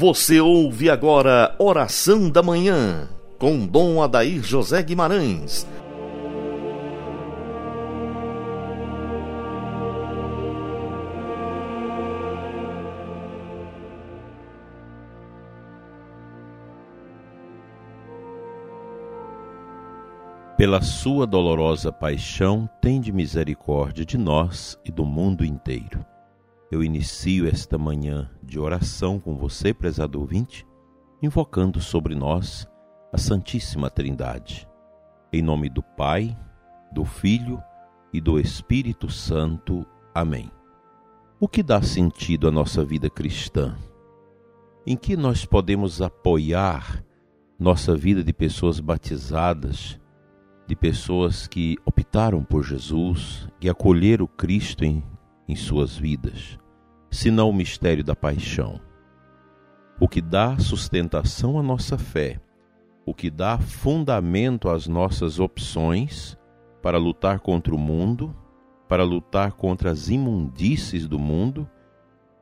Você ouve agora Oração da Manhã, com Dom Adair José Guimarães. Pela sua dolorosa paixão, tende misericórdia de nós e do mundo inteiro eu inicio esta manhã de oração com você, prezado ouvinte, invocando sobre nós a Santíssima Trindade. Em nome do Pai, do Filho e do Espírito Santo. Amém. O que dá sentido à nossa vida cristã? Em que nós podemos apoiar nossa vida de pessoas batizadas, de pessoas que optaram por Jesus, que acolheram Cristo em, em suas vidas? Senão o mistério da paixão. O que dá sustentação à nossa fé, o que dá fundamento às nossas opções para lutar contra o mundo, para lutar contra as imundícies do mundo,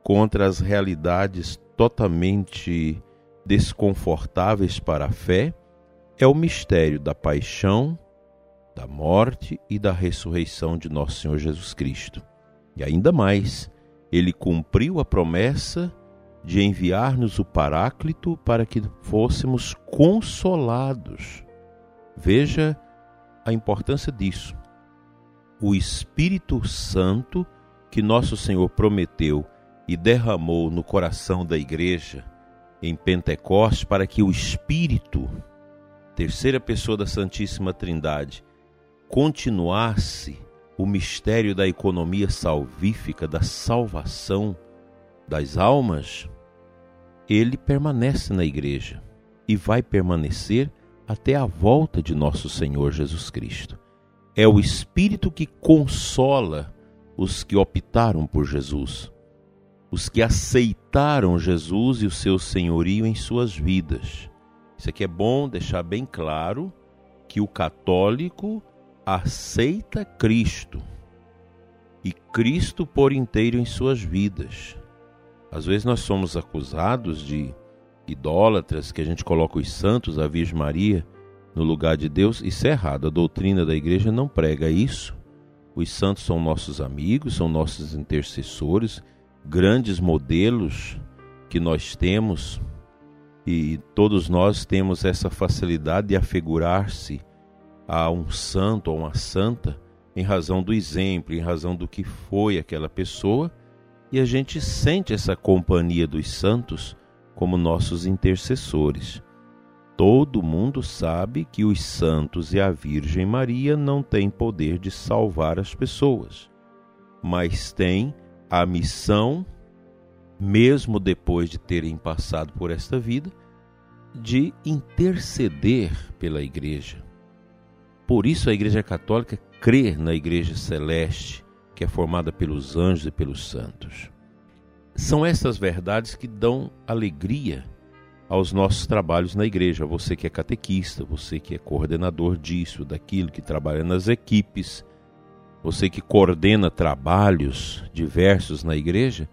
contra as realidades totalmente desconfortáveis para a fé, é o mistério da paixão, da morte e da ressurreição de nosso Senhor Jesus Cristo. E ainda mais, ele cumpriu a promessa de enviar-nos o Paráclito para que fôssemos consolados. Veja a importância disso. O Espírito Santo que nosso Senhor prometeu e derramou no coração da igreja em Pentecostes para que o Espírito, terceira pessoa da Santíssima Trindade, continuasse o mistério da economia salvífica, da salvação das almas, ele permanece na igreja e vai permanecer até a volta de nosso Senhor Jesus Cristo. É o Espírito que consola os que optaram por Jesus, os que aceitaram Jesus e o seu senhorio em suas vidas. Isso aqui é bom deixar bem claro que o católico aceita Cristo e Cristo por inteiro em suas vidas. Às vezes nós somos acusados de idólatras, que a gente coloca os santos, a Virgem Maria, no lugar de Deus. Isso é errado. A doutrina da igreja não prega isso. Os santos são nossos amigos, são nossos intercessores, grandes modelos que nós temos e todos nós temos essa facilidade de afigurar-se a um santo ou uma santa em razão do exemplo, em razão do que foi aquela pessoa, e a gente sente essa companhia dos santos como nossos intercessores. Todo mundo sabe que os santos e a Virgem Maria não têm poder de salvar as pessoas, mas têm a missão, mesmo depois de terem passado por esta vida, de interceder pela igreja por isso a Igreja Católica crê na Igreja Celeste, que é formada pelos anjos e pelos santos. São essas verdades que dão alegria aos nossos trabalhos na igreja. Você que é catequista, você que é coordenador disso, daquilo, que trabalha nas equipes, você que coordena trabalhos diversos na igreja,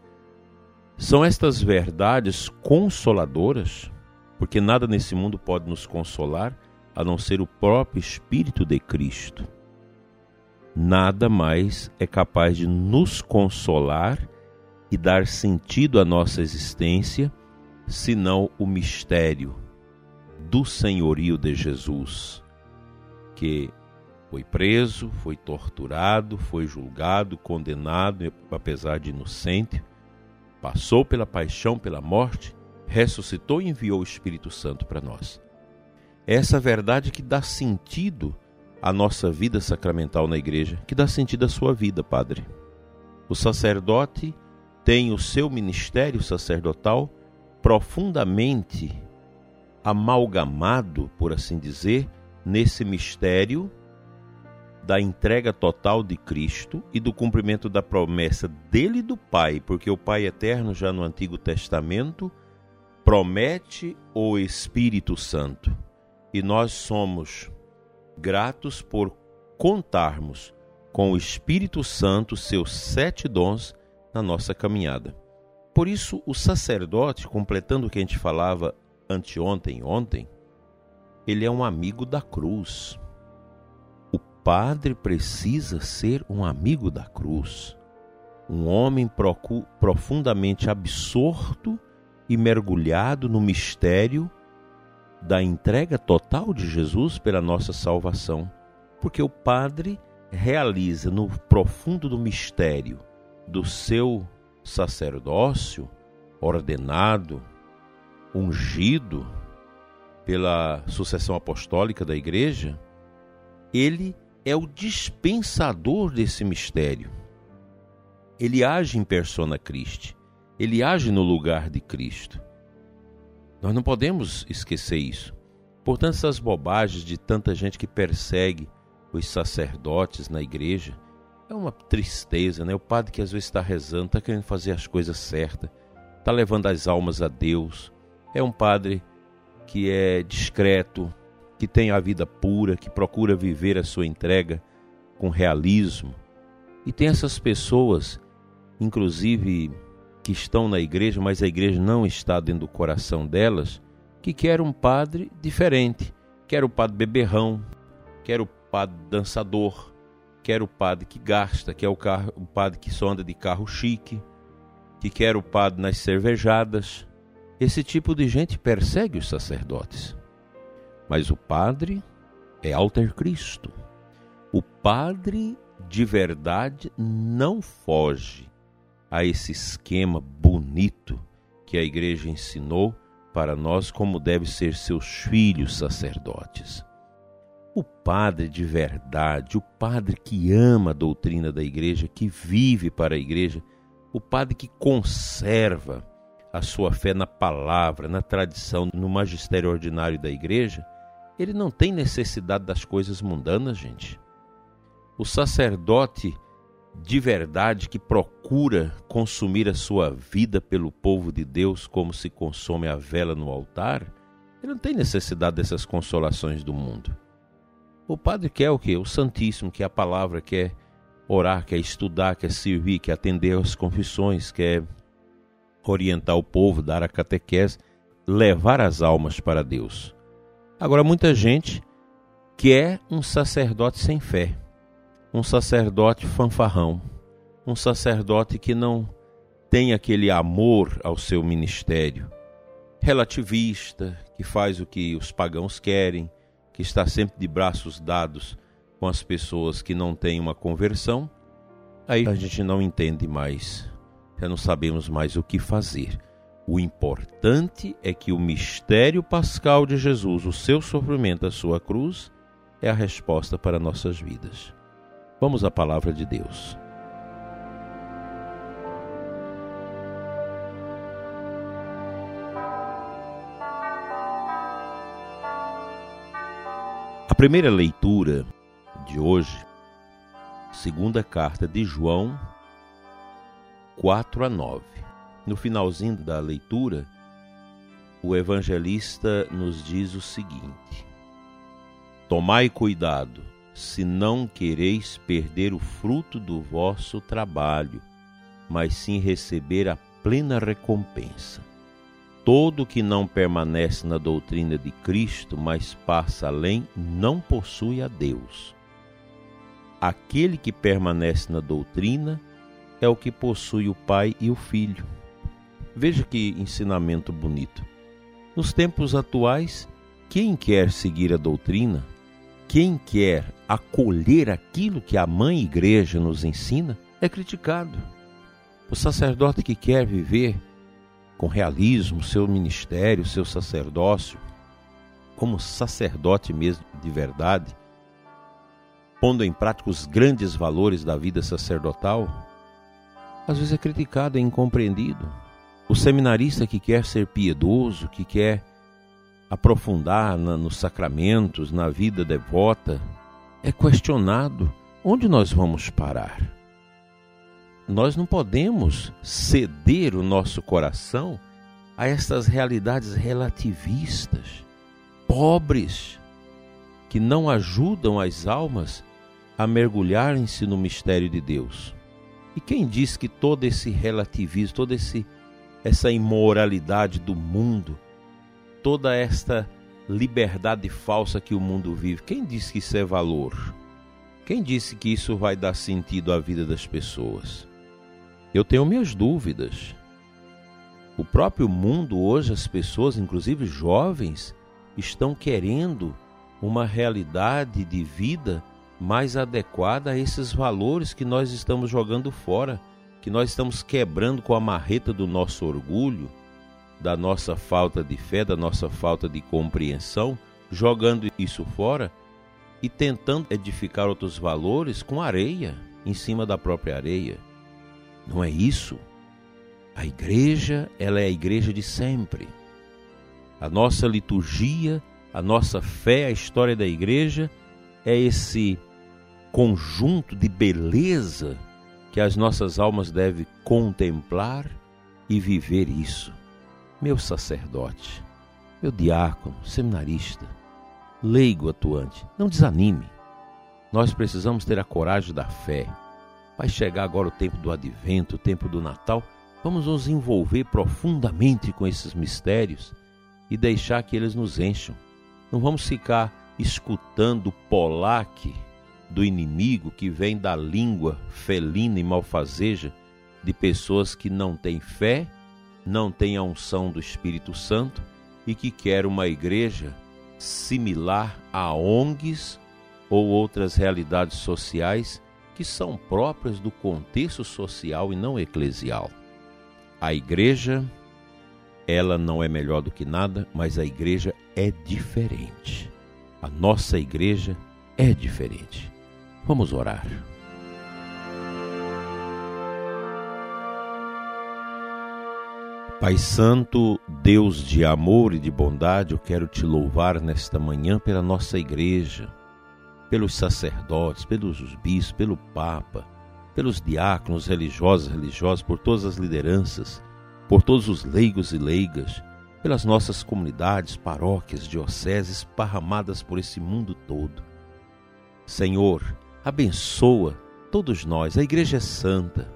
são estas verdades consoladoras, porque nada nesse mundo pode nos consolar a não ser o próprio Espírito de Cristo. Nada mais é capaz de nos consolar e dar sentido à nossa existência senão o mistério do senhorio de Jesus, que foi preso, foi torturado, foi julgado, condenado, apesar de inocente, passou pela paixão, pela morte, ressuscitou e enviou o Espírito Santo para nós. Essa verdade que dá sentido à nossa vida sacramental na igreja, que dá sentido à sua vida, Padre. O sacerdote tem o seu ministério sacerdotal profundamente amalgamado, por assim dizer, nesse mistério da entrega total de Cristo e do cumprimento da promessa dele e do Pai, porque o Pai eterno, já no Antigo Testamento, promete o Espírito Santo e nós somos gratos por contarmos com o Espírito Santo, seus sete dons na nossa caminhada. por isso, o sacerdote, completando o que a gente falava anteontem ontem, ele é um amigo da cruz. O padre precisa ser um amigo da cruz, um homem profundamente absorto e mergulhado no mistério da entrega total de Jesus pela nossa salvação, porque o padre realiza no profundo do mistério do seu sacerdócio ordenado, ungido pela sucessão apostólica da igreja, ele é o dispensador desse mistério. Ele age em persona Christi, ele age no lugar de Cristo. Nós não podemos esquecer isso. Portanto, essas bobagens de tanta gente que persegue os sacerdotes na igreja é uma tristeza, né? O padre que às vezes está rezando, está querendo fazer as coisas certas, está levando as almas a Deus. É um padre que é discreto, que tem a vida pura, que procura viver a sua entrega com realismo. E tem essas pessoas, inclusive que estão na igreja, mas a igreja não está dentro do coração delas, que quer um padre diferente. Quer o padre beberrão, quer o padre dançador, quer o padre que gasta, quer o, carro, o padre que só anda de carro chique, que quer o padre nas cervejadas. Esse tipo de gente persegue os sacerdotes. Mas o padre é alter Cristo. O padre de verdade não foge a esse esquema bonito que a igreja ensinou para nós como devem ser seus filhos sacerdotes. O padre de verdade, o padre que ama a doutrina da igreja, que vive para a igreja, o padre que conserva a sua fé na palavra, na tradição, no magistério ordinário da igreja, ele não tem necessidade das coisas mundanas, gente. O sacerdote de verdade que procura consumir a sua vida pelo povo de Deus como se consome a vela no altar, ele não tem necessidade dessas consolações do mundo. O padre quer o quê? O Santíssimo, que é a palavra, quer orar, quer estudar, quer servir, quer atender às confissões, quer orientar o povo, dar a catequese, levar as almas para Deus. Agora, muita gente quer um sacerdote sem fé um sacerdote fanfarrão, um sacerdote que não tem aquele amor ao seu ministério, relativista, que faz o que os pagãos querem, que está sempre de braços dados com as pessoas que não têm uma conversão, aí a gente não entende mais, já não sabemos mais o que fazer. O importante é que o mistério pascal de Jesus, o seu sofrimento, a sua cruz, é a resposta para nossas vidas. Vamos à palavra de Deus. A primeira leitura de hoje, segunda carta de João 4 a 9. No finalzinho da leitura, o evangelista nos diz o seguinte: Tomai cuidado se não quereis perder o fruto do vosso trabalho, mas sim receber a plena recompensa. Todo que não permanece na doutrina de Cristo, mas passa além, não possui a Deus. Aquele que permanece na doutrina é o que possui o Pai e o Filho. Veja que ensinamento bonito. Nos tempos atuais, quem quer seguir a doutrina quem quer acolher aquilo que a mãe igreja nos ensina é criticado. O sacerdote que quer viver com realismo seu ministério, seu sacerdócio, como sacerdote mesmo de verdade, pondo em prática os grandes valores da vida sacerdotal, às vezes é criticado, é incompreendido. O seminarista que quer ser piedoso, que quer aprofundar na, nos sacramentos, na vida devota, é questionado onde nós vamos parar. Nós não podemos ceder o nosso coração a essas realidades relativistas, pobres, que não ajudam as almas a mergulharem-se no mistério de Deus. E quem diz que todo esse relativismo, esse essa imoralidade do mundo, toda esta liberdade falsa que o mundo vive. Quem disse que isso é valor? Quem disse que isso vai dar sentido à vida das pessoas? Eu tenho minhas dúvidas. O próprio mundo hoje, as pessoas, inclusive jovens, estão querendo uma realidade de vida mais adequada a esses valores que nós estamos jogando fora, que nós estamos quebrando com a marreta do nosso orgulho, da nossa falta de fé, da nossa falta de compreensão, jogando isso fora e tentando edificar outros valores com areia, em cima da própria areia. Não é isso? A igreja, ela é a igreja de sempre. A nossa liturgia, a nossa fé, a história da igreja é esse conjunto de beleza que as nossas almas devem contemplar e viver isso. Meu sacerdote, meu diácono, seminarista, leigo atuante, não desanime. Nós precisamos ter a coragem da fé. Vai chegar agora o tempo do advento, o tempo do Natal. Vamos nos envolver profundamente com esses mistérios e deixar que eles nos encham. Não vamos ficar escutando o polaque do inimigo que vem da língua felina e malfazeja de pessoas que não têm fé, não têm a unção do Espírito Santo e que quer uma igreja similar a ONGs ou outras realidades sociais que são próprias do contexto social e não eclesial. A igreja, ela não é melhor do que nada, mas a igreja é diferente. A nossa igreja é diferente. Vamos orar. Pai Santo, Deus de amor e de bondade, eu quero te louvar nesta manhã pela nossa igreja, pelos sacerdotes, pelos bispos, pelo Papa, pelos diáconos religiosos, religiosos, por todas as lideranças, por todos os leigos e leigas, pelas nossas comunidades, paróquias, dioceses esparramadas por esse mundo todo. Senhor, abençoa todos nós. A igreja é santa.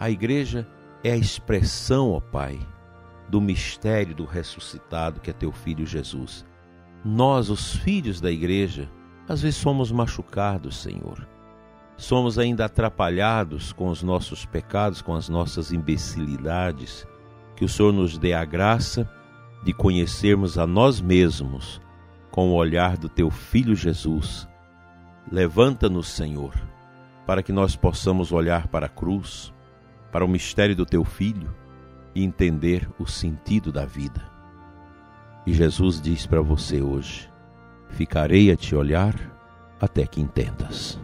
A igreja é a expressão, ó Pai, do mistério do ressuscitado que é teu filho Jesus. Nós, os filhos da igreja, às vezes somos machucados, Senhor. Somos ainda atrapalhados com os nossos pecados, com as nossas imbecilidades. Que o Senhor nos dê a graça de conhecermos a nós mesmos com o olhar do teu filho Jesus Levanta-nos, Senhor, para que nós possamos olhar para a cruz, para o mistério do teu filho e entender o sentido da vida. E Jesus diz para você hoje: Ficarei a te olhar até que entendas.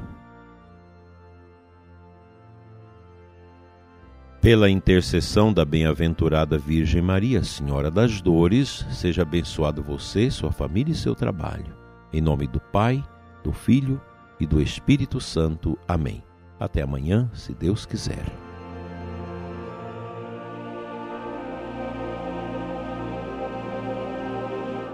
Pela intercessão da bem-aventurada Virgem Maria, Senhora das Dores, seja abençoado você, sua família e seu trabalho. Em nome do Pai, do Filho e do Espírito Santo. Amém. Até amanhã, se Deus quiser.